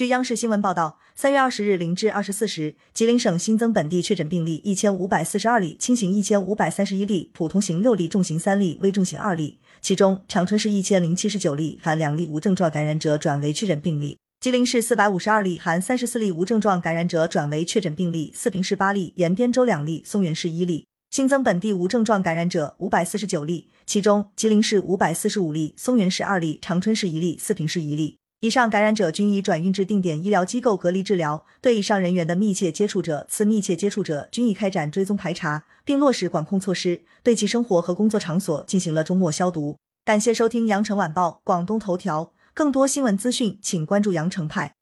据央视新闻报道，三月二十日零至二十四时，吉林省新增本地确诊病例一千五百四十二例，轻型一千五百三十一例，普通型六例，重型三例，危重型二例。其中，长春市一千零七十九例，含两例无症状感染者转为确诊病例；吉林市四百五十二例，含三十四例无症状感染者转为确诊病例；四平市八例，延边州两例，松原市一例。新增本地无症状感染者五百四十九例，其中吉林市五百四十五例，松原市二例，长春市一例，四平市一例。以上感染者均已转运至定点医疗机构隔离治疗，对以上人员的密切接触者、次密切接触者均已开展追踪排查，并落实管控措施，对其生活和工作场所进行了终末消毒。感谢收听羊城晚报广东头条，更多新闻资讯，请关注羊城派。